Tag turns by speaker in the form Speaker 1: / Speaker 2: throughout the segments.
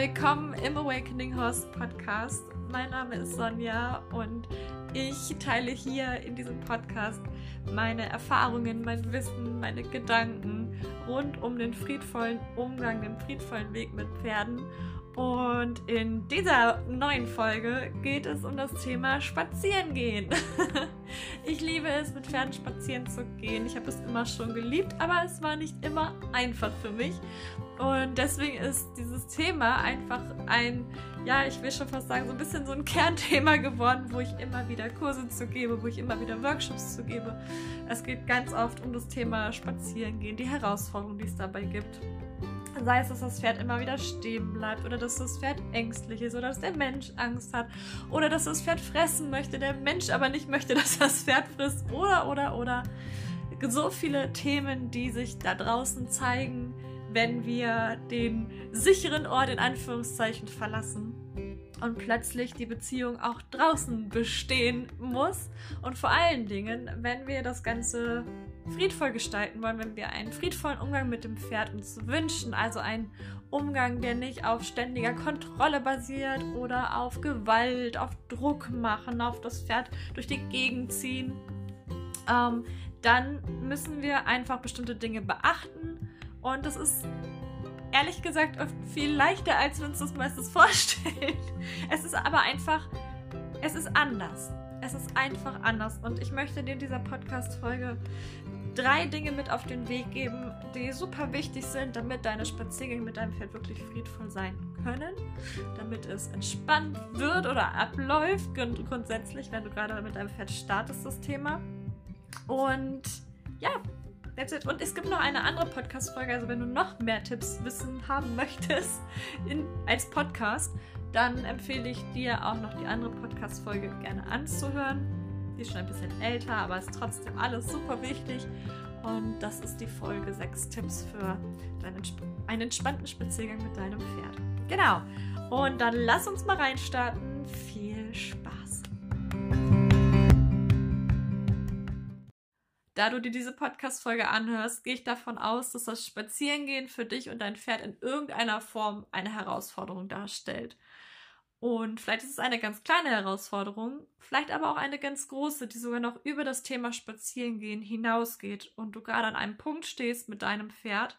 Speaker 1: Willkommen im Awakening Horse Podcast. Mein Name ist Sonja und ich teile hier in diesem Podcast meine Erfahrungen, mein Wissen, meine Gedanken rund um den friedvollen Umgang, den friedvollen Weg mit Pferden und in dieser neuen Folge geht es um das Thema Spazierengehen. ich liebe es, mit Pferden spazieren zu gehen. Ich habe es immer schon geliebt, aber es war nicht immer einfach für mich. Und deswegen ist dieses Thema einfach ein, ja, ich will schon fast sagen, so ein bisschen so ein Kernthema geworden, wo ich immer wieder Kurse zu gebe, wo ich immer wieder Workshops zu gebe. Es geht ganz oft um das Thema Spazierengehen, die Herausforderungen, die es dabei gibt. Sei es, dass das Pferd immer wieder stehen bleibt oder dass das Pferd ängstlich ist oder dass der Mensch Angst hat oder dass das Pferd fressen möchte, der Mensch aber nicht möchte, dass das Pferd frisst. Oder, oder, oder. So viele Themen, die sich da draußen zeigen, wenn wir den sicheren Ort in Anführungszeichen verlassen und plötzlich die Beziehung auch draußen bestehen muss. Und vor allen Dingen, wenn wir das Ganze friedvoll gestalten wollen, wenn wir einen friedvollen Umgang mit dem Pferd uns wünschen, also einen Umgang, der nicht auf ständiger Kontrolle basiert oder auf Gewalt, auf Druck machen, auf das Pferd durch die Gegend ziehen, ähm, dann müssen wir einfach bestimmte Dinge beachten und das ist ehrlich gesagt oft viel leichter, als wir uns das meistens vorstellen. Es ist aber einfach, es ist anders. Es ist einfach anders. Und ich möchte dir in dieser Podcast-Folge drei Dinge mit auf den Weg geben, die super wichtig sind, damit deine Spaziergänge mit deinem Pferd wirklich friedvoll sein können, damit es entspannt wird oder abläuft, grundsätzlich, wenn du gerade mit deinem Pferd startest, das Thema. Und ja. Und es gibt noch eine andere Podcast-Folge, also wenn du noch mehr Tipps wissen haben möchtest in, als Podcast, dann empfehle ich dir auch noch die andere Podcast-Folge gerne anzuhören die ist schon ein bisschen älter, aber ist trotzdem alles super wichtig. Und das ist die Folge 6 Tipps für deinen, einen entspannten Spaziergang mit deinem Pferd. Genau. Und dann lass uns mal reinstarten. Viel Spaß. Da du dir diese Podcast-Folge anhörst, gehe ich davon aus, dass das Spazierengehen für dich und dein Pferd in irgendeiner Form eine Herausforderung darstellt. Und vielleicht ist es eine ganz kleine Herausforderung, vielleicht aber auch eine ganz große, die sogar noch über das Thema Spazierengehen hinausgeht und du gerade an einem Punkt stehst mit deinem Pferd,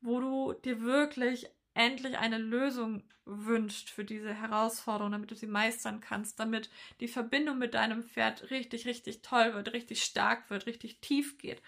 Speaker 1: wo du dir wirklich endlich eine Lösung wünscht für diese Herausforderung, damit du sie meistern kannst, damit die Verbindung mit deinem Pferd richtig, richtig toll wird, richtig stark wird, richtig tief geht.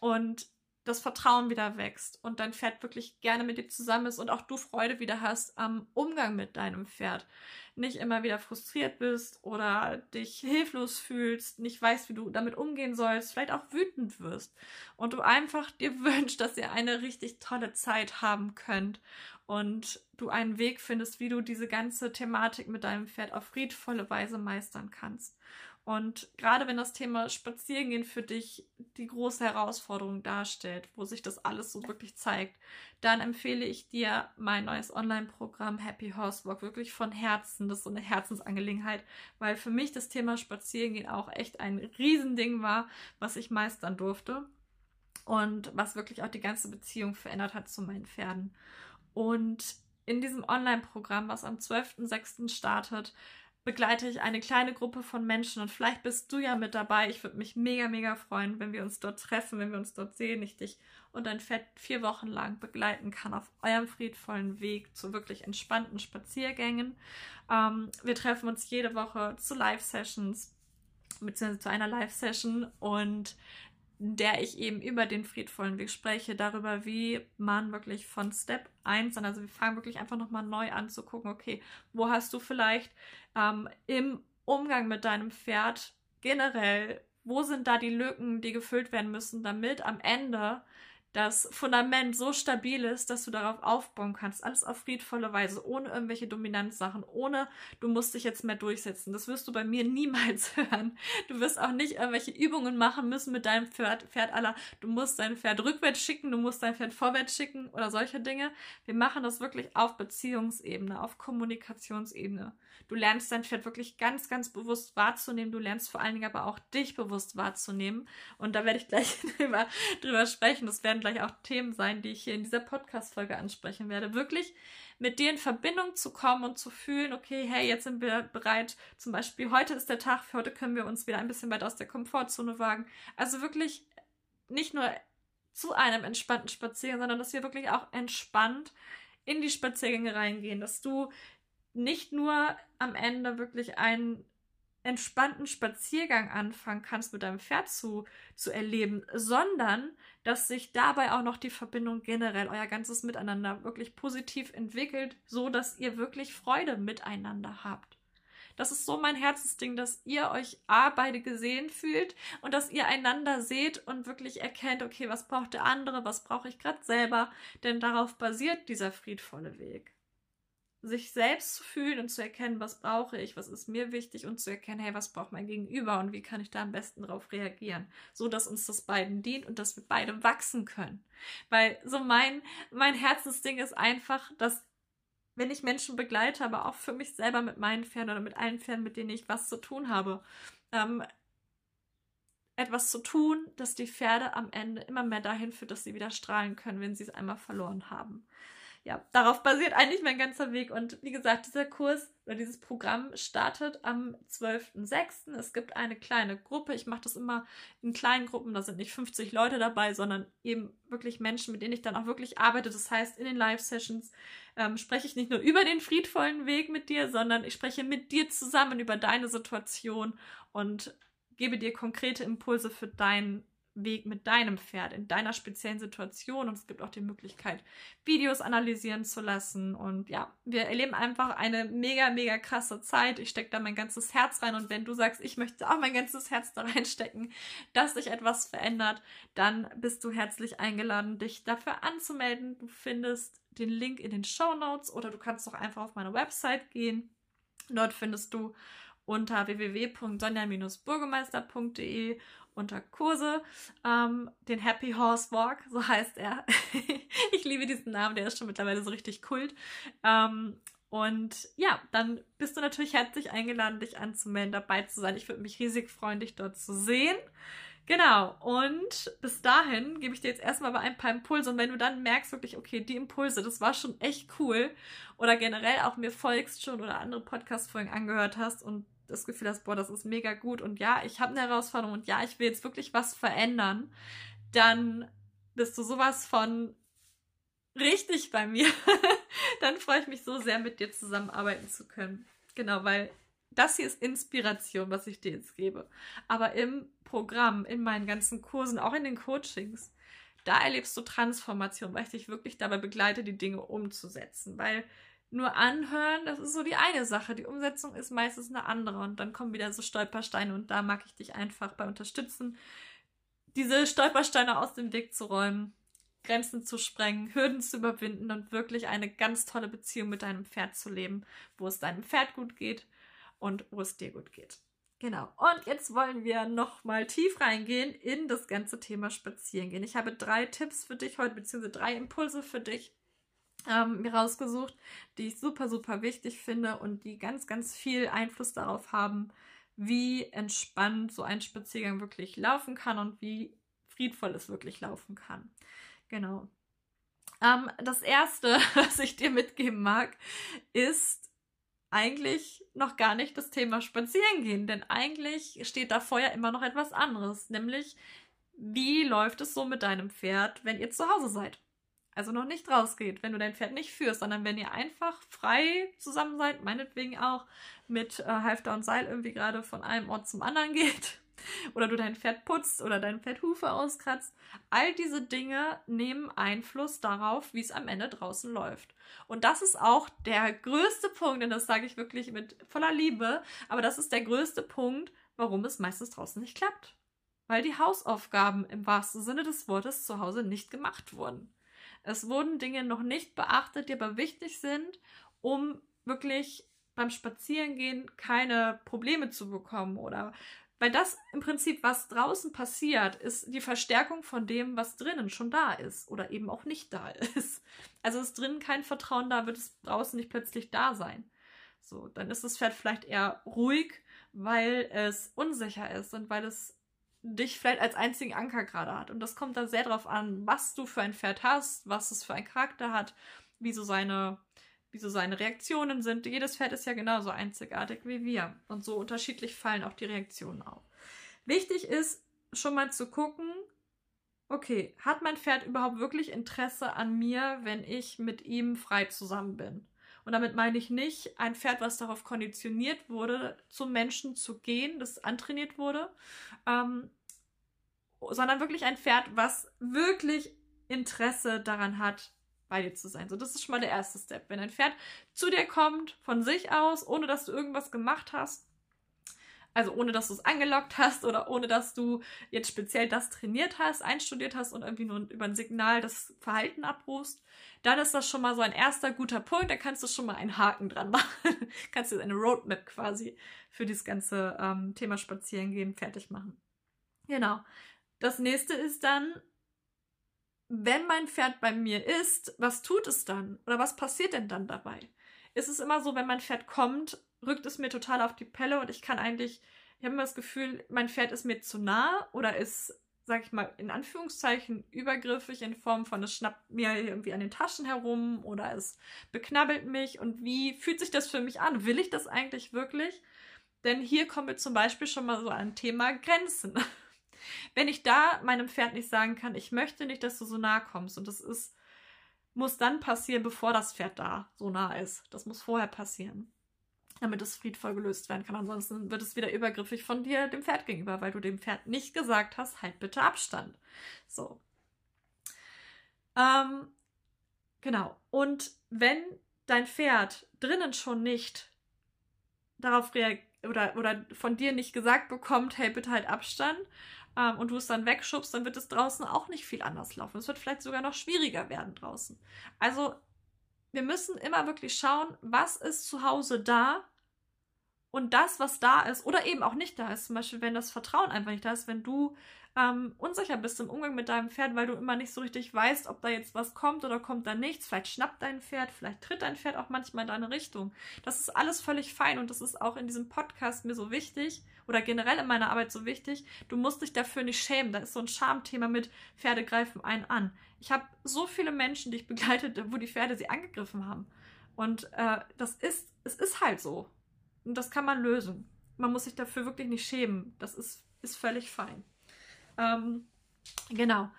Speaker 1: Und das Vertrauen wieder wächst und dein Pferd wirklich gerne mit dir zusammen ist und auch du Freude wieder hast am Umgang mit deinem Pferd. Nicht immer wieder frustriert bist oder dich hilflos fühlst, nicht weißt, wie du damit umgehen sollst, vielleicht auch wütend wirst und du einfach dir wünschst, dass ihr eine richtig tolle Zeit haben könnt und du einen Weg findest, wie du diese ganze Thematik mit deinem Pferd auf friedvolle Weise meistern kannst. Und gerade wenn das Thema Spazierengehen für dich die große Herausforderung darstellt, wo sich das alles so wirklich zeigt, dann empfehle ich dir mein neues Online-Programm Happy Horse Walk wirklich von Herzen. Das ist so eine Herzensangelegenheit, weil für mich das Thema Spazierengehen auch echt ein Riesending war, was ich meistern durfte und was wirklich auch die ganze Beziehung verändert hat zu meinen Pferden. Und in diesem Online-Programm, was am 12.06. startet, begleite ich eine kleine Gruppe von Menschen und vielleicht bist du ja mit dabei. Ich würde mich mega, mega freuen, wenn wir uns dort treffen, wenn wir uns dort sehen, ich dich und dein Fett vier Wochen lang begleiten kann auf eurem friedvollen Weg zu wirklich entspannten Spaziergängen. Ähm, wir treffen uns jede Woche zu Live-Sessions, beziehungsweise zu einer Live-Session und der ich eben über den friedvollen Weg spreche, darüber, wie man wirklich von Step 1 an, also wir fangen wirklich einfach nochmal neu an zu gucken, okay, wo hast du vielleicht ähm, im Umgang mit deinem Pferd generell, wo sind da die Lücken, die gefüllt werden müssen, damit am Ende das Fundament so stabil ist, dass du darauf aufbauen kannst. Alles auf friedvolle Weise, ohne irgendwelche Dominanzsachen, ohne du musst dich jetzt mehr durchsetzen. Das wirst du bei mir niemals hören. Du wirst auch nicht irgendwelche Übungen machen müssen mit deinem Pferd, Pferd aller, du musst dein Pferd rückwärts schicken, du musst dein Pferd vorwärts schicken oder solche Dinge. Wir machen das wirklich auf Beziehungsebene, auf Kommunikationsebene. Du lernst dein Pferd wirklich ganz, ganz bewusst wahrzunehmen. Du lernst vor allen Dingen aber auch dich bewusst wahrzunehmen. Und da werde ich gleich drüber, drüber sprechen. Das werden, gleich auch Themen sein, die ich hier in dieser Podcast-Folge ansprechen werde. Wirklich mit dir in Verbindung zu kommen und zu fühlen, okay, hey, jetzt sind wir bereit, zum Beispiel, heute ist der Tag, für heute können wir uns wieder ein bisschen weit aus der Komfortzone wagen. Also wirklich nicht nur zu einem entspannten Spaziergang, sondern dass wir wirklich auch entspannt in die Spaziergänge reingehen, dass du nicht nur am Ende wirklich einen entspannten Spaziergang anfangen kannst, mit deinem Pferd zu, zu erleben, sondern dass sich dabei auch noch die Verbindung generell, euer ganzes Miteinander wirklich positiv entwickelt, so dass ihr wirklich Freude miteinander habt. Das ist so mein Herzensding, dass ihr euch A, beide gesehen fühlt und dass ihr einander seht und wirklich erkennt, okay, was braucht der andere, was brauche ich gerade selber, denn darauf basiert dieser friedvolle Weg sich selbst zu fühlen und zu erkennen, was brauche ich, was ist mir wichtig und zu erkennen, hey, was braucht mein Gegenüber und wie kann ich da am besten darauf reagieren, so dass uns das beiden dient und dass wir beide wachsen können. Weil so mein mein Herzensding ist einfach, dass wenn ich Menschen begleite, aber auch für mich selber mit meinen Pferden oder mit allen Pferden, mit denen ich was zu tun habe, ähm, etwas zu tun, dass die Pferde am Ende immer mehr dahin führt, dass sie wieder strahlen können, wenn sie es einmal verloren haben ja, darauf basiert eigentlich mein ganzer Weg. Und wie gesagt, dieser Kurs oder dieses Programm startet am 12.06. Es gibt eine kleine Gruppe. Ich mache das immer in kleinen Gruppen. Da sind nicht 50 Leute dabei, sondern eben wirklich Menschen, mit denen ich dann auch wirklich arbeite. Das heißt, in den Live-Sessions ähm, spreche ich nicht nur über den friedvollen Weg mit dir, sondern ich spreche mit dir zusammen über deine Situation und gebe dir konkrete Impulse für deinen Weg mit deinem Pferd in deiner speziellen Situation und es gibt auch die Möglichkeit, Videos analysieren zu lassen. Und ja, wir erleben einfach eine mega, mega krasse Zeit. Ich stecke da mein ganzes Herz rein und wenn du sagst, ich möchte auch mein ganzes Herz da reinstecken, dass sich etwas verändert, dann bist du herzlich eingeladen, dich dafür anzumelden. Du findest den Link in den Show Notes oder du kannst auch einfach auf meine Website gehen. Dort findest du unter www.sonja-burgemeister.de unter Kurse, ähm, den Happy Horse Walk, so heißt er. ich liebe diesen Namen, der ist schon mittlerweile so richtig kult. Ähm, und ja, dann bist du natürlich herzlich eingeladen, dich anzumelden, dabei zu sein. Ich würde mich riesig freuen, dich dort zu sehen. Genau, und bis dahin gebe ich dir jetzt erstmal aber ein paar Impulse. Und wenn du dann merkst, wirklich, okay, die Impulse, das war schon echt cool, oder generell auch mir folgst schon oder andere Podcast-Folgen angehört hast und das Gefühl hast, boah, das ist mega gut und ja, ich habe eine Herausforderung und ja, ich will jetzt wirklich was verändern, dann bist du sowas von richtig bei mir. dann freue ich mich so sehr, mit dir zusammenarbeiten zu können. Genau, weil das hier ist Inspiration, was ich dir jetzt gebe. Aber im Programm, in meinen ganzen Kursen, auch in den Coachings, da erlebst du Transformation, weil ich dich wirklich dabei begleite, die Dinge umzusetzen. Weil nur anhören, das ist so die eine Sache. Die Umsetzung ist meistens eine andere. Und dann kommen wieder so Stolpersteine und da mag ich dich einfach bei unterstützen, diese Stolpersteine aus dem Weg zu räumen, Grenzen zu sprengen, Hürden zu überwinden und wirklich eine ganz tolle Beziehung mit deinem Pferd zu leben, wo es deinem Pferd gut geht und wo es dir gut geht. Genau. Und jetzt wollen wir noch mal tief reingehen in das ganze Thema Spazierengehen. Ich habe drei Tipps für dich heute, beziehungsweise drei Impulse für dich, ähm, mir rausgesucht, die ich super, super wichtig finde und die ganz, ganz viel Einfluss darauf haben, wie entspannt so ein Spaziergang wirklich laufen kann und wie friedvoll es wirklich laufen kann. Genau. Ähm, das erste, was ich dir mitgeben mag, ist eigentlich noch gar nicht das Thema Spazierengehen, denn eigentlich steht da vorher immer noch etwas anderes, nämlich wie läuft es so mit deinem Pferd, wenn ihr zu Hause seid? Also noch nicht rausgeht, wenn du dein Pferd nicht führst, sondern wenn ihr einfach frei zusammen seid, meinetwegen auch mit äh, Halfter und Seil irgendwie gerade von einem Ort zum anderen geht oder du dein Pferd putzt oder dein Pferd Hufe auskratzt. All diese Dinge nehmen Einfluss darauf, wie es am Ende draußen läuft. Und das ist auch der größte Punkt, und das sage ich wirklich mit voller Liebe, aber das ist der größte Punkt, warum es meistens draußen nicht klappt. Weil die Hausaufgaben im wahrsten Sinne des Wortes zu Hause nicht gemacht wurden. Es wurden Dinge noch nicht beachtet, die aber wichtig sind, um wirklich beim Spazierengehen keine Probleme zu bekommen oder weil das im Prinzip, was draußen passiert, ist die Verstärkung von dem, was drinnen schon da ist oder eben auch nicht da ist. Also ist drinnen kein Vertrauen da, wird es draußen nicht plötzlich da sein. So, dann ist das Pferd vielleicht eher ruhig, weil es unsicher ist und weil es dich vielleicht als einzigen Anker gerade hat. Und das kommt dann sehr darauf an, was du für ein Pferd hast, was es für einen Charakter hat, wie so seine, wie so seine Reaktionen sind. Jedes Pferd ist ja genauso einzigartig wie wir. Und so unterschiedlich fallen auch die Reaktionen auf. Wichtig ist schon mal zu gucken, okay, hat mein Pferd überhaupt wirklich Interesse an mir, wenn ich mit ihm frei zusammen bin? Und damit meine ich nicht ein Pferd, was darauf konditioniert wurde, zum Menschen zu gehen, das antrainiert wurde, ähm, sondern wirklich ein Pferd, was wirklich Interesse daran hat, bei dir zu sein. So, das ist schon mal der erste Step. Wenn ein Pferd zu dir kommt, von sich aus, ohne dass du irgendwas gemacht hast, also ohne dass du es angelockt hast oder ohne dass du jetzt speziell das trainiert hast, einstudiert hast und irgendwie nur über ein Signal das Verhalten abrufst, dann ist das schon mal so ein erster guter Punkt. Da kannst du schon mal einen Haken dran machen. kannst du eine Roadmap quasi für dieses ganze ähm, Thema Spazierengehen fertig machen. Genau. Das nächste ist dann, wenn mein Pferd bei mir ist, was tut es dann? Oder was passiert denn dann dabei? Ist es immer so, wenn mein Pferd kommt, rückt es mir total auf die Pelle und ich kann eigentlich, ich habe immer das Gefühl, mein Pferd ist mir zu nah oder ist, sag ich mal, in Anführungszeichen übergriffig in Form von, es schnappt mir irgendwie an den Taschen herum oder es beknabbelt mich und wie fühlt sich das für mich an? Will ich das eigentlich wirklich? Denn hier kommen wir zum Beispiel schon mal so an Thema Grenzen. Wenn ich da meinem Pferd nicht sagen kann, ich möchte nicht, dass du so nah kommst und das ist, muss dann passieren, bevor das Pferd da so nah ist. Das muss vorher passieren damit es friedvoll gelöst werden kann. Ansonsten wird es wieder übergriffig von dir dem Pferd gegenüber, weil du dem Pferd nicht gesagt hast, halt bitte Abstand. So. Ähm, genau. Und wenn dein Pferd drinnen schon nicht darauf reagiert oder, oder von dir nicht gesagt bekommt, hey, bitte halt Abstand, ähm, und du es dann wegschubst, dann wird es draußen auch nicht viel anders laufen. Es wird vielleicht sogar noch schwieriger werden draußen. Also wir müssen immer wirklich schauen, was ist zu Hause da und das, was da ist oder eben auch nicht da ist. Zum Beispiel, wenn das Vertrauen einfach nicht da ist, wenn du ähm, unsicher bist im Umgang mit deinem Pferd, weil du immer nicht so richtig weißt, ob da jetzt was kommt oder kommt da nichts. Vielleicht schnappt dein Pferd, vielleicht tritt dein Pferd auch manchmal in deine Richtung. Das ist alles völlig fein und das ist auch in diesem Podcast mir so wichtig oder generell in meiner Arbeit so wichtig. Du musst dich dafür nicht schämen. Da ist so ein Schamthema mit Pferde greifen einen an. Ich habe so viele Menschen, die ich begleite, wo die Pferde sie angegriffen haben. Und äh, das ist, es ist halt so. Und das kann man lösen. Man muss sich dafür wirklich nicht schämen. Das ist, ist völlig fein. Ähm, genau.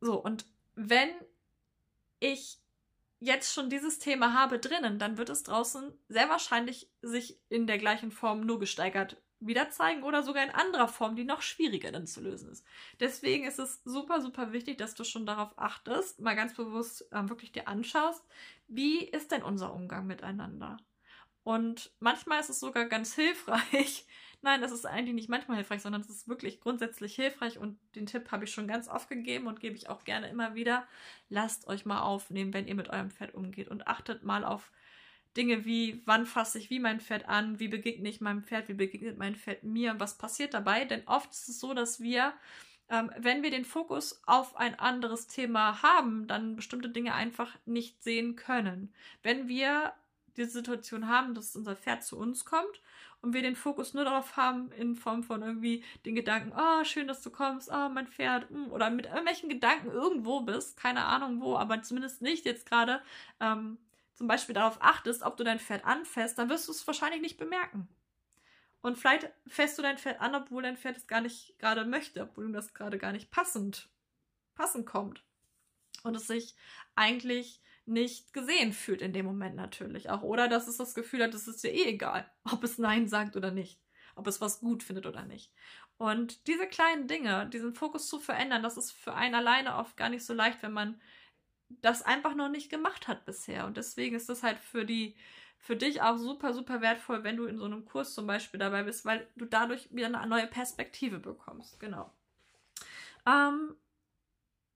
Speaker 1: So, und wenn ich jetzt schon dieses Thema habe drinnen, dann wird es draußen sehr wahrscheinlich sich in der gleichen Form nur gesteigert wieder zeigen oder sogar in anderer Form, die noch schwieriger dann zu lösen ist. Deswegen ist es super, super wichtig, dass du schon darauf achtest, mal ganz bewusst ähm, wirklich dir anschaust, wie ist denn unser Umgang miteinander? Und manchmal ist es sogar ganz hilfreich. Nein, das ist eigentlich nicht manchmal hilfreich, sondern es ist wirklich grundsätzlich hilfreich und den Tipp habe ich schon ganz oft gegeben und gebe ich auch gerne immer wieder. Lasst euch mal aufnehmen, wenn ihr mit eurem Pferd umgeht und achtet mal auf Dinge wie, wann fasse ich wie mein Pferd an, wie begegne ich meinem Pferd, wie begegnet mein Pferd mir was passiert dabei. Denn oft ist es so, dass wir, ähm, wenn wir den Fokus auf ein anderes Thema haben, dann bestimmte Dinge einfach nicht sehen können. Wenn wir diese Situation haben, dass unser Pferd zu uns kommt und wir den Fokus nur darauf haben, in Form von irgendwie den Gedanken, oh, schön, dass du kommst, oh, mein Pferd, hm, oder mit irgendwelchen Gedanken irgendwo bist, keine Ahnung wo, aber zumindest nicht jetzt gerade ähm, zum Beispiel darauf achtest, ob du dein Pferd anfäst, dann wirst du es wahrscheinlich nicht bemerken. Und vielleicht fährst du dein Pferd an, obwohl dein Pferd es gar nicht gerade möchte, obwohl ihm das gerade gar nicht passend, passend kommt. Und es sich eigentlich nicht gesehen fühlt in dem Moment natürlich auch. Oder dass es das Gefühl hat, es ist dir eh egal, ob es Nein sagt oder nicht, ob es was gut findet oder nicht. Und diese kleinen Dinge, diesen Fokus zu verändern, das ist für einen alleine oft gar nicht so leicht, wenn man das einfach noch nicht gemacht hat bisher. Und deswegen ist das halt für die, für dich auch super, super wertvoll, wenn du in so einem Kurs zum Beispiel dabei bist, weil du dadurch wieder eine neue Perspektive bekommst. Genau. Ähm,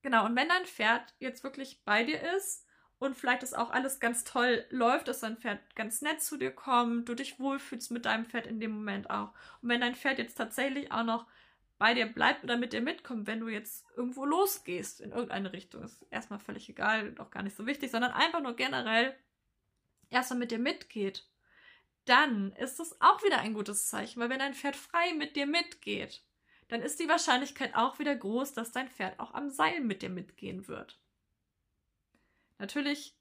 Speaker 1: genau, und wenn dein Pferd jetzt wirklich bei dir ist und vielleicht ist auch alles ganz toll läuft, dass dein Pferd ganz nett zu dir kommt, du dich wohlfühlst mit deinem Pferd in dem Moment auch. Und wenn dein Pferd jetzt tatsächlich auch noch bei dir bleibt oder mit dir mitkommt, wenn du jetzt irgendwo losgehst in irgendeine Richtung. Ist erstmal völlig egal, auch gar nicht so wichtig, sondern einfach nur generell erstmal mit dir mitgeht. dann ist es auch wieder ein gutes Zeichen, weil wenn dein Pferd frei mit dir mitgeht, dann ist die Wahrscheinlichkeit auch wieder groß, dass dein Pferd auch am Seil mit dir mitgehen wird. Natürlich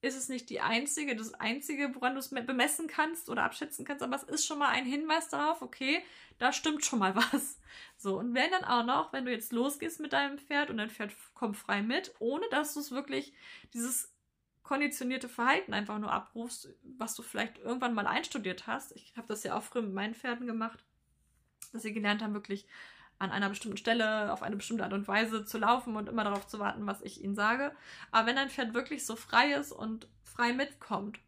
Speaker 1: ist es nicht die einzige, das einzige, woran du es bemessen kannst oder abschätzen kannst, aber es ist schon mal ein Hinweis darauf, okay, da stimmt schon mal was. So, und wenn dann auch noch, wenn du jetzt losgehst mit deinem Pferd und dein Pferd kommt frei mit, ohne dass du es wirklich dieses konditionierte Verhalten einfach nur abrufst, was du vielleicht irgendwann mal einstudiert hast. Ich habe das ja auch früher mit meinen Pferden gemacht, dass sie gelernt haben, wirklich an einer bestimmten Stelle auf eine bestimmte Art und Weise zu laufen und immer darauf zu warten, was ich ihnen sage. Aber wenn dein Pferd wirklich so frei ist und frei mitkommt,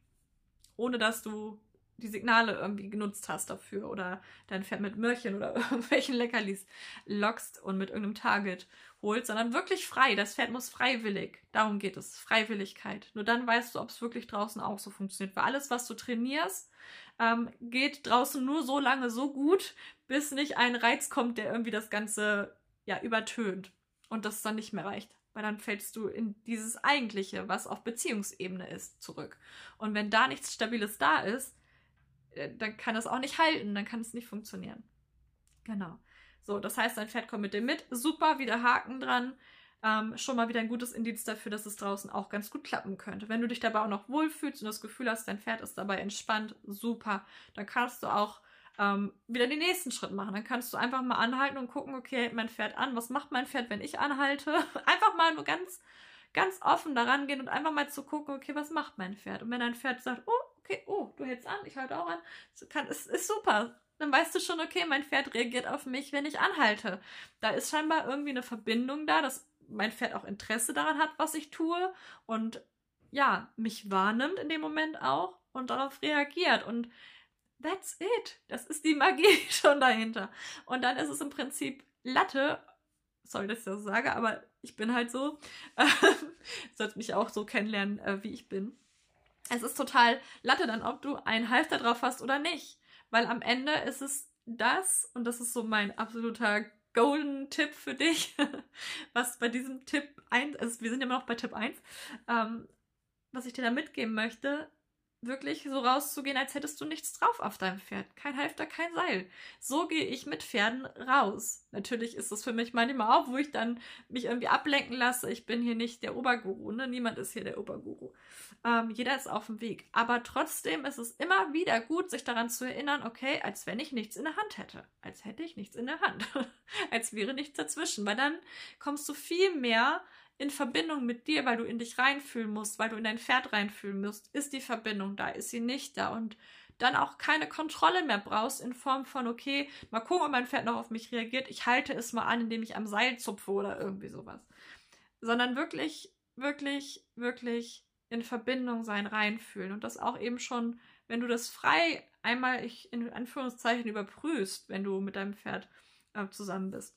Speaker 1: ohne dass du die Signale irgendwie genutzt hast dafür oder dein Pferd mit Möhrchen oder irgendwelchen Leckerlis lockst und mit irgendeinem Target holst, sondern wirklich frei. Das Pferd muss freiwillig. Darum geht es. Freiwilligkeit. Nur dann weißt du, ob es wirklich draußen auch so funktioniert. Weil alles, was du trainierst, ähm, geht draußen nur so lange so gut, bis nicht ein Reiz kommt, der irgendwie das Ganze ja übertönt und das dann nicht mehr reicht. Weil dann fällst du in dieses Eigentliche, was auf Beziehungsebene ist, zurück. Und wenn da nichts Stabiles da ist, äh, dann kann es auch nicht halten, dann kann es nicht funktionieren. Genau. So, das heißt, dein Pferd kommt mit dem mit. Super, wieder Haken dran. Ähm, schon mal wieder ein gutes Indiz dafür, dass es draußen auch ganz gut klappen könnte. Wenn du dich dabei auch noch wohlfühlst und das Gefühl hast, dein Pferd ist dabei entspannt, super. Dann kannst du auch ähm, wieder den nächsten Schritt machen. Dann kannst du einfach mal anhalten und gucken, okay, hält mein Pferd an. Was macht mein Pferd, wenn ich anhalte? einfach mal nur ganz, ganz offen daran gehen und einfach mal zu gucken, okay, was macht mein Pferd? Und wenn dein Pferd sagt, oh, okay, oh, du hältst an, ich halte auch an, kann, ist, ist super. Dann weißt du schon, okay, mein Pferd reagiert auf mich, wenn ich anhalte. Da ist scheinbar irgendwie eine Verbindung da, dass mein Pferd auch Interesse daran hat, was ich tue und ja, mich wahrnimmt in dem Moment auch und darauf reagiert. Und that's it. Das ist die Magie schon dahinter. Und dann ist es im Prinzip Latte. Sorry, dass ich das sage, aber ich bin halt so. sollst mich auch so kennenlernen, äh, wie ich bin es ist total Latte dann, ob du einen Halfter drauf hast oder nicht. Weil am Ende ist es das, und das ist so mein absoluter Golden Tipp für dich, was bei diesem Tipp 1, also wir sind ja immer noch bei Tipp 1, ähm, was ich dir da mitgeben möchte, wirklich so rauszugehen, als hättest du nichts drauf auf deinem Pferd. Kein Halfter, kein Seil. So gehe ich mit Pferden raus. Natürlich ist das für mich manchmal auch, wo ich dann mich irgendwie ablenken lasse. Ich bin hier nicht der Oberguru, ne? Niemand ist hier der Oberguru. Ähm, jeder ist auf dem Weg. Aber trotzdem ist es immer wieder gut, sich daran zu erinnern, okay, als wenn ich nichts in der Hand hätte. Als hätte ich nichts in der Hand. als wäre nichts dazwischen. Weil dann kommst du viel mehr in Verbindung mit dir, weil du in dich reinfühlen musst, weil du in dein Pferd reinfühlen musst, ist die Verbindung da, ist sie nicht da und dann auch keine Kontrolle mehr brauchst in Form von, okay, mal gucken, ob mein Pferd noch auf mich reagiert, ich halte es mal an, indem ich am Seil zupfe oder irgendwie sowas. Sondern wirklich, wirklich, wirklich in Verbindung sein, reinfühlen und das auch eben schon, wenn du das frei einmal ich in Anführungszeichen überprüfst, wenn du mit deinem Pferd äh, zusammen bist.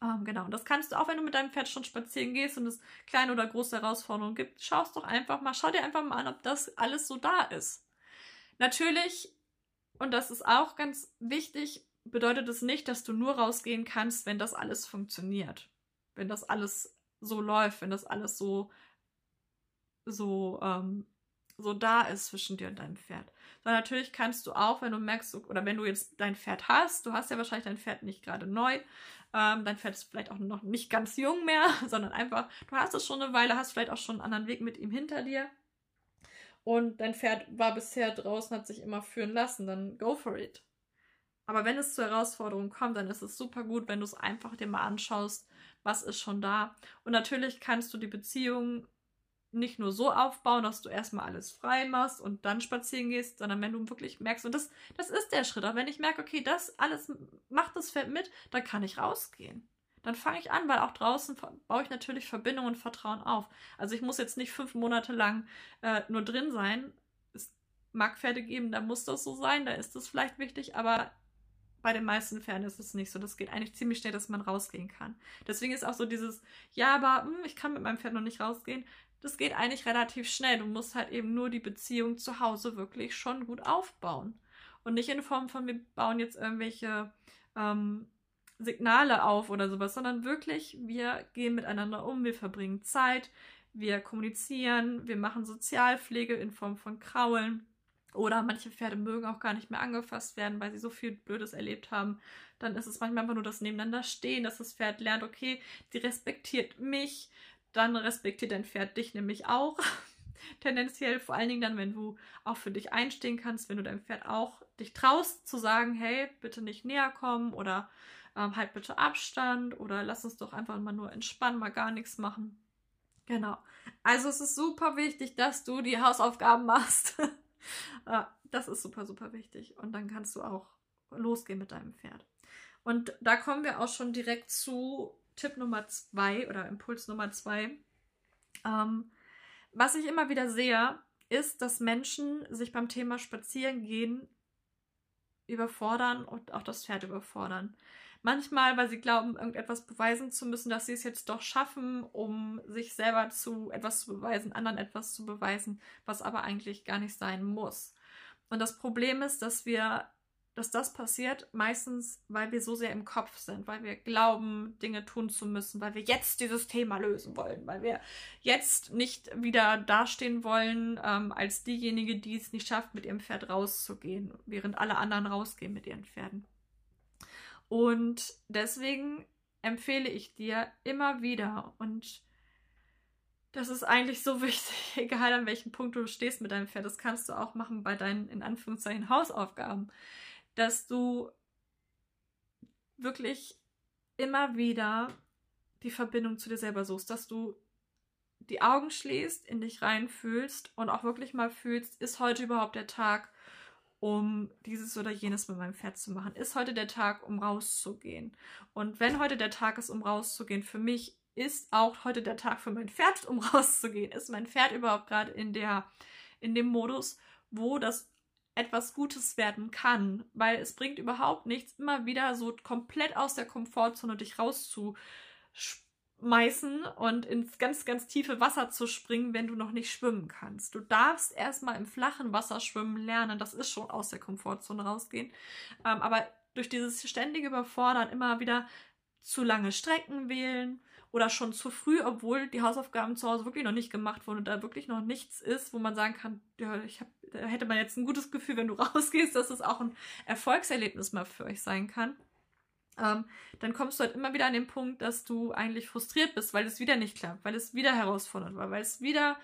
Speaker 1: Ähm, genau, und das kannst du auch, wenn du mit deinem Pferd schon spazieren gehst und es kleine oder große Herausforderungen gibt, schaust doch einfach mal, schau dir einfach mal an, ob das alles so da ist. Natürlich, und das ist auch ganz wichtig, bedeutet es nicht, dass du nur rausgehen kannst, wenn das alles funktioniert. Wenn das alles so läuft, wenn das alles so, so, ähm, so da ist zwischen dir und deinem Pferd. Sondern natürlich kannst du auch, wenn du merkst, oder wenn du jetzt dein Pferd hast, du hast ja wahrscheinlich dein Pferd nicht gerade neu, ähm, dein Pferd ist vielleicht auch noch nicht ganz jung mehr, sondern einfach, du hast es schon eine Weile, hast vielleicht auch schon einen anderen Weg mit ihm hinter dir. Und dein Pferd war bisher draußen, hat sich immer führen lassen, dann go for it. Aber wenn es zur Herausforderung kommt, dann ist es super gut, wenn du es einfach dir mal anschaust, was ist schon da. Und natürlich kannst du die Beziehung nicht nur so aufbauen, dass du erstmal alles frei machst und dann spazieren gehst, sondern wenn du wirklich merkst, und das, das ist der Schritt, auch wenn ich merke, okay, das alles macht das Pferd mit, dann kann ich rausgehen. Dann fange ich an, weil auch draußen baue ich natürlich Verbindung und Vertrauen auf. Also ich muss jetzt nicht fünf Monate lang äh, nur drin sein. Es mag Pferde geben, da muss das so sein, da ist das vielleicht wichtig, aber bei den meisten Pferden ist es nicht so. Das geht eigentlich ziemlich schnell, dass man rausgehen kann. Deswegen ist auch so dieses, ja, aber hm, ich kann mit meinem Pferd noch nicht rausgehen das geht eigentlich relativ schnell. Du musst halt eben nur die Beziehung zu Hause wirklich schon gut aufbauen. Und nicht in Form von, wir bauen jetzt irgendwelche ähm, Signale auf oder sowas, sondern wirklich, wir gehen miteinander um, wir verbringen Zeit, wir kommunizieren, wir machen Sozialpflege in Form von Kraulen, Oder manche Pferde mögen auch gar nicht mehr angefasst werden, weil sie so viel Blödes erlebt haben. Dann ist es manchmal einfach nur das Nebeneinander stehen, dass das Pferd lernt, okay, die respektiert mich, dann respektiert dein Pferd dich nämlich auch. Tendenziell, vor allen Dingen dann, wenn du auch für dich einstehen kannst, wenn du deinem Pferd auch dich traust zu sagen, hey, bitte nicht näher kommen oder ähm, halt bitte Abstand oder lass uns doch einfach mal nur entspannen, mal gar nichts machen. Genau. Also es ist super wichtig, dass du die Hausaufgaben machst. das ist super, super wichtig. Und dann kannst du auch losgehen mit deinem Pferd. Und da kommen wir auch schon direkt zu Tipp Nummer zwei oder Impuls Nummer zwei. Ähm, was ich immer wieder sehe, ist, dass Menschen sich beim Thema Spazierengehen überfordern und auch das Pferd überfordern. Manchmal, weil sie glauben, irgendetwas beweisen zu müssen, dass sie es jetzt doch schaffen, um sich selber zu etwas zu beweisen, anderen etwas zu beweisen, was aber eigentlich gar nicht sein muss. Und das Problem ist, dass wir, dass das passiert meistens, weil wir so sehr im Kopf sind, weil wir glauben, Dinge tun zu müssen, weil wir jetzt dieses Thema lösen wollen, weil wir jetzt nicht wieder dastehen wollen ähm, als diejenige, die es nicht schafft, mit ihrem Pferd rauszugehen, während alle anderen rausgehen mit ihren Pferden. Und deswegen empfehle ich dir immer wieder und das ist eigentlich so wichtig, egal an welchem Punkt du stehst mit deinem Pferd. Das kannst du auch machen bei deinen, in Anführungszeichen, Hausaufgaben. Dass du wirklich immer wieder die Verbindung zu dir selber suchst. Dass du die Augen schließt, in dich reinfühlst und auch wirklich mal fühlst, ist heute überhaupt der Tag, um dieses oder jenes mit meinem Pferd zu machen? Ist heute der Tag, um rauszugehen? Und wenn heute der Tag ist, um rauszugehen, für mich ist auch heute der Tag für mein Pferd, um rauszugehen. Ist mein Pferd überhaupt gerade in der, in dem Modus, wo das etwas Gutes werden kann? Weil es bringt überhaupt nichts, immer wieder so komplett aus der Komfortzone dich rauszuspringen schmeißen und ins ganz, ganz tiefe Wasser zu springen, wenn du noch nicht schwimmen kannst. Du darfst erstmal im flachen Wasser schwimmen lernen. Das ist schon aus der Komfortzone rausgehen. Ähm, aber durch dieses ständige Überfordern immer wieder zu lange Strecken wählen oder schon zu früh, obwohl die Hausaufgaben zu Hause wirklich noch nicht gemacht wurden und da wirklich noch nichts ist, wo man sagen kann, ja, ich hab, da hätte man jetzt ein gutes Gefühl, wenn du rausgehst, dass es auch ein Erfolgserlebnis mal für euch sein kann. Ähm, dann kommst du halt immer wieder an den Punkt, dass du eigentlich frustriert bist, weil es wieder nicht klappt, weil es wieder herausfordernd war, weil es wieder,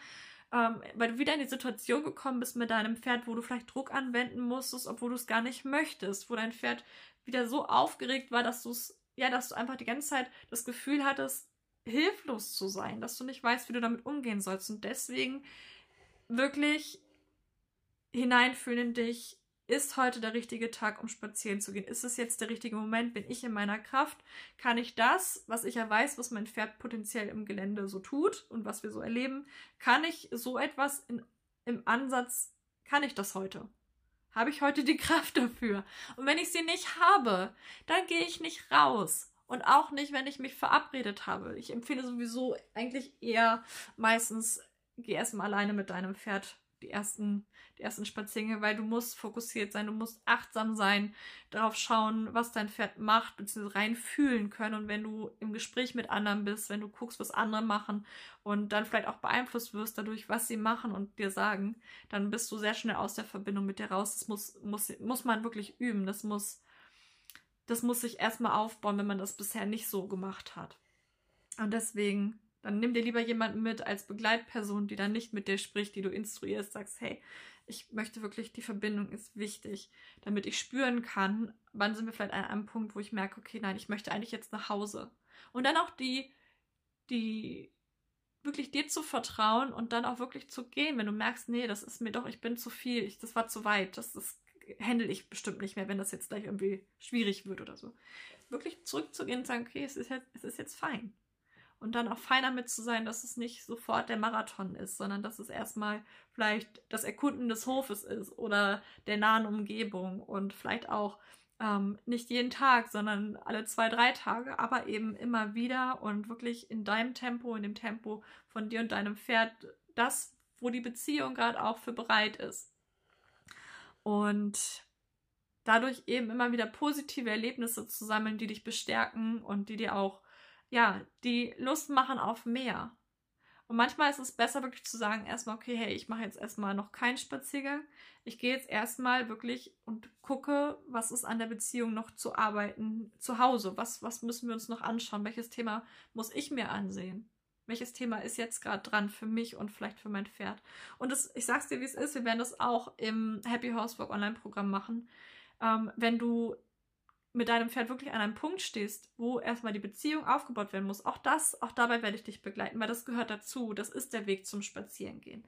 Speaker 1: ähm, weil du wieder in die Situation gekommen bist mit deinem Pferd, wo du vielleicht Druck anwenden musstest, obwohl du es gar nicht möchtest, wo dein Pferd wieder so aufgeregt war, dass du es, ja, dass du einfach die ganze Zeit das Gefühl hattest, hilflos zu sein, dass du nicht weißt, wie du damit umgehen sollst und deswegen wirklich hineinfühlen in dich, ist heute der richtige Tag, um spazieren zu gehen? Ist es jetzt der richtige Moment? Bin ich in meiner Kraft? Kann ich das, was ich ja weiß, was mein Pferd potenziell im Gelände so tut und was wir so erleben, kann ich so etwas in, im Ansatz, kann ich das heute? Habe ich heute die Kraft dafür? Und wenn ich sie nicht habe, dann gehe ich nicht raus. Und auch nicht, wenn ich mich verabredet habe. Ich empfehle sowieso eigentlich eher meistens, geh erstmal alleine mit deinem Pferd die ersten die ersten Spaziergänge, weil du musst fokussiert sein, du musst achtsam sein, darauf schauen, was dein Pferd macht, beziehungsweise rein fühlen können. Und wenn du im Gespräch mit anderen bist, wenn du guckst, was andere machen und dann vielleicht auch beeinflusst wirst dadurch, was sie machen und dir sagen, dann bist du sehr schnell aus der Verbindung mit dir raus. Das muss, muss, muss man wirklich üben. Das muss, das muss sich erstmal aufbauen, wenn man das bisher nicht so gemacht hat. Und deswegen dann nimm dir lieber jemanden mit als Begleitperson, die dann nicht mit dir spricht, die du instruierst, sagst, hey, ich möchte wirklich, die Verbindung ist wichtig, damit ich spüren kann, wann sind wir vielleicht an einem Punkt, wo ich merke, okay, nein, ich möchte eigentlich jetzt nach Hause. Und dann auch die, die, wirklich dir zu vertrauen und dann auch wirklich zu gehen, wenn du merkst, nee, das ist mir doch, ich bin zu viel, ich, das war zu weit, das, das handle ich bestimmt nicht mehr, wenn das jetzt gleich irgendwie schwierig wird oder so. Wirklich zurückzugehen und sagen, okay, es ist jetzt, es ist jetzt fein und dann auch fein damit zu sein, dass es nicht sofort der Marathon ist, sondern dass es erstmal vielleicht das Erkunden des Hofes ist oder der nahen Umgebung und vielleicht auch ähm, nicht jeden Tag, sondern alle zwei, drei Tage, aber eben immer wieder und wirklich in deinem Tempo, in dem Tempo von dir und deinem Pferd, das, wo die Beziehung gerade auch für bereit ist. Und dadurch eben immer wieder positive Erlebnisse zu sammeln, die dich bestärken und die dir auch ja, die Lust machen auf mehr. Und manchmal ist es besser, wirklich zu sagen, erstmal, okay, hey, ich mache jetzt erstmal noch keinen Spaziergang. Ich gehe jetzt erstmal wirklich und gucke, was ist an der Beziehung noch zu arbeiten zu Hause. Was, was müssen wir uns noch anschauen? Welches Thema muss ich mir ansehen? Welches Thema ist jetzt gerade dran für mich und vielleicht für mein Pferd? Und das, ich sag's dir, wie es ist, wir werden das auch im Happy Housework Online-Programm machen. Ähm, wenn du mit deinem Pferd wirklich an einem Punkt stehst, wo erstmal die Beziehung aufgebaut werden muss, auch das, auch dabei werde ich dich begleiten, weil das gehört dazu. Das ist der Weg zum Spazierengehen.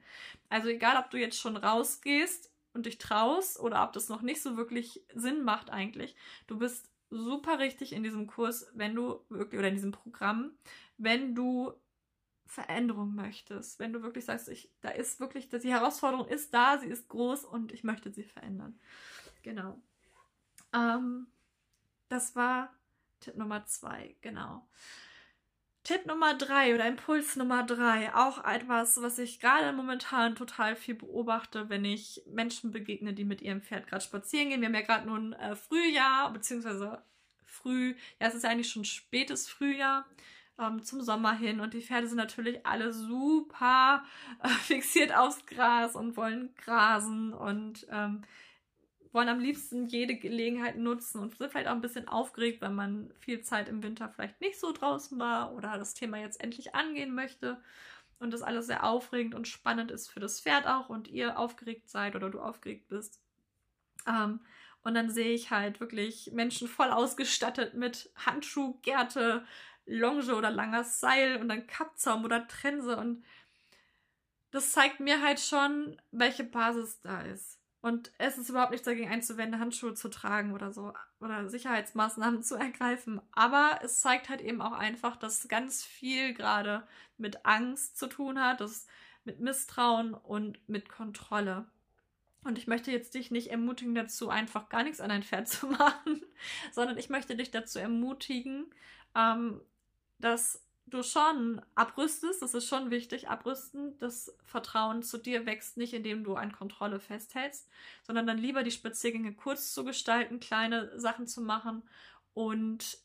Speaker 1: Also egal, ob du jetzt schon rausgehst und dich traust oder ob das noch nicht so wirklich Sinn macht eigentlich, du bist super richtig in diesem Kurs, wenn du wirklich oder in diesem Programm, wenn du Veränderung möchtest, wenn du wirklich sagst, ich, da ist wirklich, die Herausforderung ist da, sie ist groß und ich möchte sie verändern. Genau. Ähm, das war Tipp Nummer zwei, genau. Tipp Nummer drei oder Impuls Nummer drei, auch etwas, was ich gerade momentan total viel beobachte, wenn ich Menschen begegne, die mit ihrem Pferd gerade spazieren gehen. Wir haben ja gerade nun äh, Frühjahr, beziehungsweise früh, ja, es ist ja eigentlich schon spätes Frühjahr ähm, zum Sommer hin und die Pferde sind natürlich alle super äh, fixiert aufs Gras und wollen grasen und ähm, wollen am liebsten jede Gelegenheit nutzen und sind vielleicht auch ein bisschen aufgeregt, weil man viel Zeit im Winter vielleicht nicht so draußen war oder das Thema jetzt endlich angehen möchte und das alles sehr aufregend und spannend ist für das Pferd auch und ihr aufgeregt seid oder du aufgeregt bist. Ähm, und dann sehe ich halt wirklich Menschen voll ausgestattet mit Handschuh, Gerte, Longe oder langer Seil und dann Kappzaum oder Trense und das zeigt mir halt schon, welche Basis da ist. Und es ist überhaupt nichts dagegen einzuwenden, Handschuhe zu tragen oder so oder Sicherheitsmaßnahmen zu ergreifen. Aber es zeigt halt eben auch einfach, dass ganz viel gerade mit Angst zu tun hat, das mit Misstrauen und mit Kontrolle. Und ich möchte jetzt dich nicht ermutigen dazu, einfach gar nichts an dein Pferd zu machen, sondern ich möchte dich dazu ermutigen, ähm, dass du schon abrüstest, das ist schon wichtig, abrüsten, das Vertrauen zu dir wächst nicht, indem du an Kontrolle festhältst, sondern dann lieber die Spaziergänge kurz zu gestalten, kleine Sachen zu machen und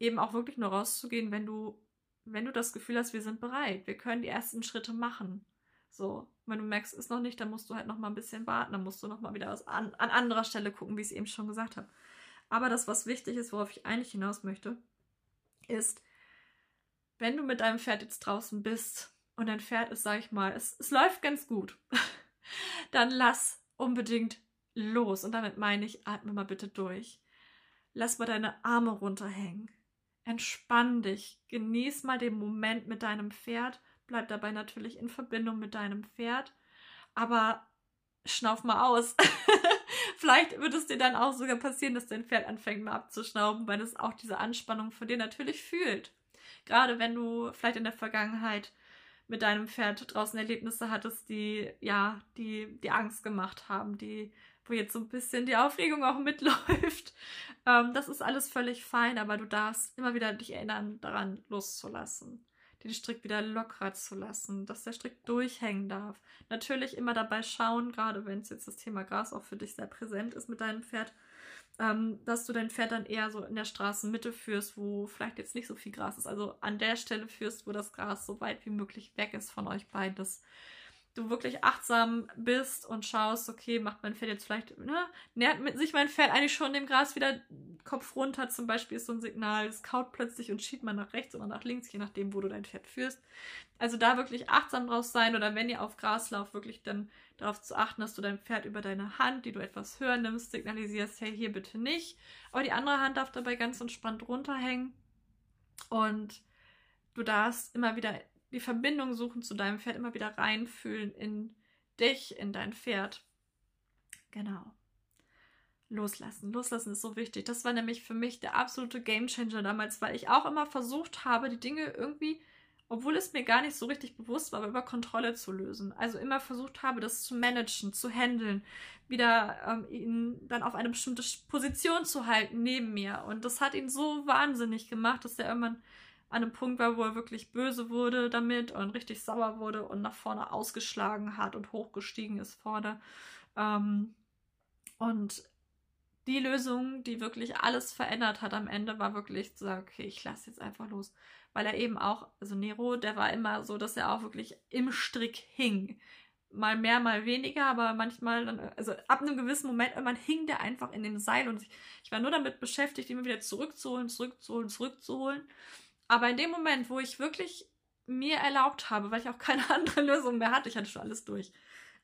Speaker 1: eben auch wirklich nur rauszugehen, wenn du, wenn du das Gefühl hast, wir sind bereit, wir können die ersten Schritte machen. So, wenn du merkst, ist noch nicht, dann musst du halt noch mal ein bisschen warten, dann musst du noch mal wieder was an, an anderer Stelle gucken, wie ich es eben schon gesagt habe. Aber das, was wichtig ist, worauf ich eigentlich hinaus möchte, ist, wenn du mit deinem Pferd jetzt draußen bist und dein Pferd ist, sag ich mal, es, es läuft ganz gut, dann lass unbedingt los. Und damit meine ich, atme mal bitte durch. Lass mal deine Arme runterhängen. Entspann dich. Genieß mal den Moment mit deinem Pferd. Bleib dabei natürlich in Verbindung mit deinem Pferd. Aber schnauf mal aus. Vielleicht wird es dir dann auch sogar passieren, dass dein Pferd anfängt mal abzuschnauben, weil es auch diese Anspannung von dir natürlich fühlt. Gerade wenn du vielleicht in der Vergangenheit mit deinem Pferd draußen Erlebnisse hattest, die, ja, die, die Angst gemacht haben, die, wo jetzt so ein bisschen die Aufregung auch mitläuft. Ähm, das ist alles völlig fein, aber du darfst immer wieder dich erinnern, daran loszulassen. Den Strick wieder lockerer zu lassen, dass der Strick durchhängen darf. Natürlich immer dabei schauen, gerade wenn es jetzt das Thema Gras auch für dich sehr präsent ist mit deinem Pferd, ähm, dass du dein Pferd dann eher so in der Straßenmitte führst, wo vielleicht jetzt nicht so viel Gras ist. Also an der Stelle führst, wo das Gras so weit wie möglich weg ist von euch beiden. Dass du wirklich achtsam bist und schaust, okay, macht mein Pferd jetzt vielleicht, ne, nähert mit sich mein Pferd eigentlich schon dem Gras wieder Kopf runter, zum Beispiel ist so ein Signal, es kaut plötzlich und schiebt man nach rechts oder nach links, je nachdem, wo du dein Pferd führst. Also da wirklich achtsam drauf sein oder wenn ihr auf Gras lauft, wirklich dann darauf zu achten, dass du dein Pferd über deine Hand, die du etwas höher nimmst, signalisierst, hey, hier bitte nicht. Aber die andere Hand darf dabei ganz entspannt runterhängen. Und du darfst immer wieder die Verbindung suchen zu deinem Pferd, immer wieder reinfühlen in dich, in dein Pferd. Genau. Loslassen. Loslassen ist so wichtig. Das war nämlich für mich der absolute Gamechanger damals, weil ich auch immer versucht habe, die Dinge irgendwie obwohl es mir gar nicht so richtig bewusst war, über Kontrolle zu lösen. Also immer versucht habe, das zu managen, zu handeln, wieder ähm, ihn dann auf eine bestimmte Position zu halten neben mir. Und das hat ihn so wahnsinnig gemacht, dass er irgendwann an einem Punkt war, wo er wirklich böse wurde damit und richtig sauer wurde und nach vorne ausgeschlagen hat und hochgestiegen ist vorne. Ähm, und die Lösung, die wirklich alles verändert hat am Ende, war wirklich zu sagen, okay, ich lasse jetzt einfach los. Weil er eben auch, also Nero, der war immer so, dass er auch wirklich im Strick hing. Mal mehr, mal weniger, aber manchmal dann, also ab einem gewissen Moment, irgendwann hing der einfach in dem Seil und ich, ich war nur damit beschäftigt, ihn wieder zurückzuholen, zurückzuholen, zurückzuholen. Aber in dem Moment, wo ich wirklich mir erlaubt habe, weil ich auch keine andere Lösung mehr hatte, ich hatte schon alles durch,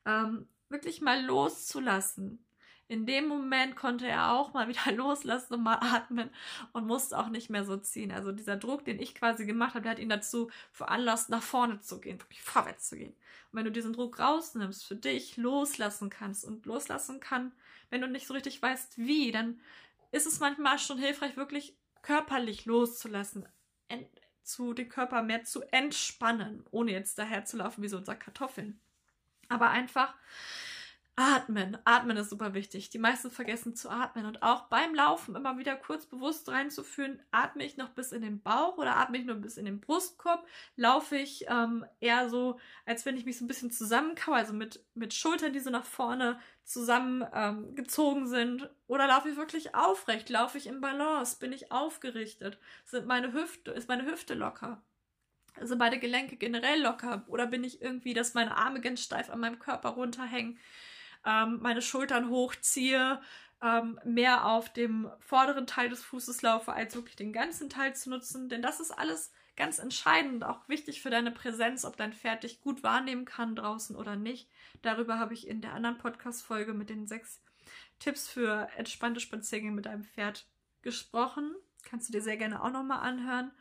Speaker 1: ähm, wirklich mal loszulassen, in dem Moment konnte er auch mal wieder loslassen und mal atmen und musste auch nicht mehr so ziehen. Also dieser Druck, den ich quasi gemacht habe, der hat ihn dazu veranlasst, nach vorne zu gehen, wirklich vorwärts zu gehen. Und wenn du diesen Druck rausnimmst, für dich loslassen kannst und loslassen kann, wenn du nicht so richtig weißt, wie, dann ist es manchmal schon hilfreich, wirklich körperlich loszulassen, zu den Körper mehr zu entspannen, ohne jetzt daher zu laufen wie so unser Kartoffeln. Aber einfach Atmen. Atmen ist super wichtig. Die meisten vergessen zu atmen. Und auch beim Laufen immer wieder kurz bewusst reinzuführen, atme ich noch bis in den Bauch oder atme ich nur bis in den Brustkorb? Laufe ich ähm, eher so, als wenn ich mich so ein bisschen zusammenkaue, also mit, mit Schultern, die so nach vorne zusammengezogen ähm, sind? Oder laufe ich wirklich aufrecht? Laufe ich im Balance? Bin ich aufgerichtet? Sind meine Hüfte, ist meine Hüfte locker? Sind beide Gelenke generell locker? Oder bin ich irgendwie, dass meine Arme ganz steif an meinem Körper runterhängen? Ähm, meine Schultern hochziehe, ähm, mehr auf dem vorderen Teil des Fußes laufe, als wirklich den ganzen Teil zu nutzen. Denn das ist alles ganz entscheidend, auch wichtig für deine Präsenz, ob dein Pferd dich gut wahrnehmen kann draußen oder nicht. Darüber habe ich in der anderen Podcast-Folge mit den sechs Tipps für entspannte Spaziergänge mit deinem Pferd gesprochen. Kannst du dir sehr gerne auch nochmal anhören.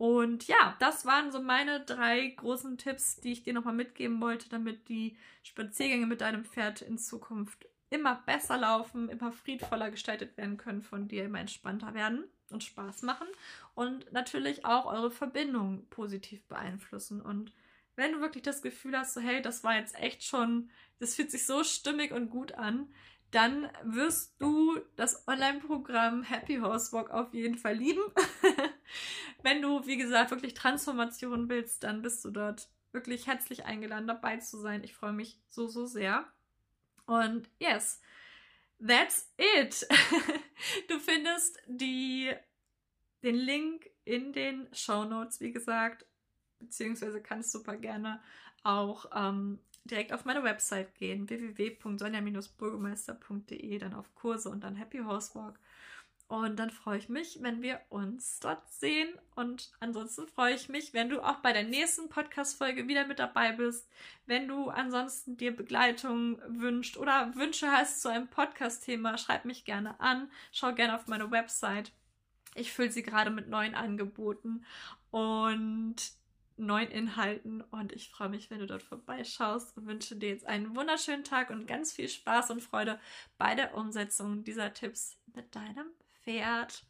Speaker 1: Und ja, das waren so meine drei großen Tipps, die ich dir nochmal mitgeben wollte, damit die Spaziergänge mit deinem Pferd in Zukunft immer besser laufen, immer friedvoller gestaltet werden können von dir, immer entspannter werden und Spaß machen und natürlich auch eure Verbindung positiv beeinflussen. Und wenn du wirklich das Gefühl hast, so hey, das war jetzt echt schon, das fühlt sich so stimmig und gut an, dann wirst du das Online-Programm Happy Horse Walk auf jeden Fall lieben. Wenn du, wie gesagt, wirklich Transformation willst, dann bist du dort wirklich herzlich eingeladen, dabei zu sein. Ich freue mich so, so sehr. Und yes, that's it. du findest die, den Link in den Show Notes, wie gesagt, beziehungsweise kannst super gerne auch ähm, direkt auf meine Website gehen, www.sonja-burgemeister.de, dann auf Kurse und dann Happy Horsewalk. Und dann freue ich mich, wenn wir uns dort sehen. Und ansonsten freue ich mich, wenn du auch bei der nächsten Podcast-Folge wieder mit dabei bist. Wenn du ansonsten dir Begleitung wünscht oder Wünsche hast zu einem Podcast-Thema, schreib mich gerne an. Schau gerne auf meine Website. Ich fülle sie gerade mit neuen Angeboten. Und neuen Inhalten und ich freue mich, wenn du dort vorbeischaust und wünsche dir jetzt einen wunderschönen Tag und ganz viel Spaß und Freude bei der Umsetzung dieser Tipps mit deinem Pferd.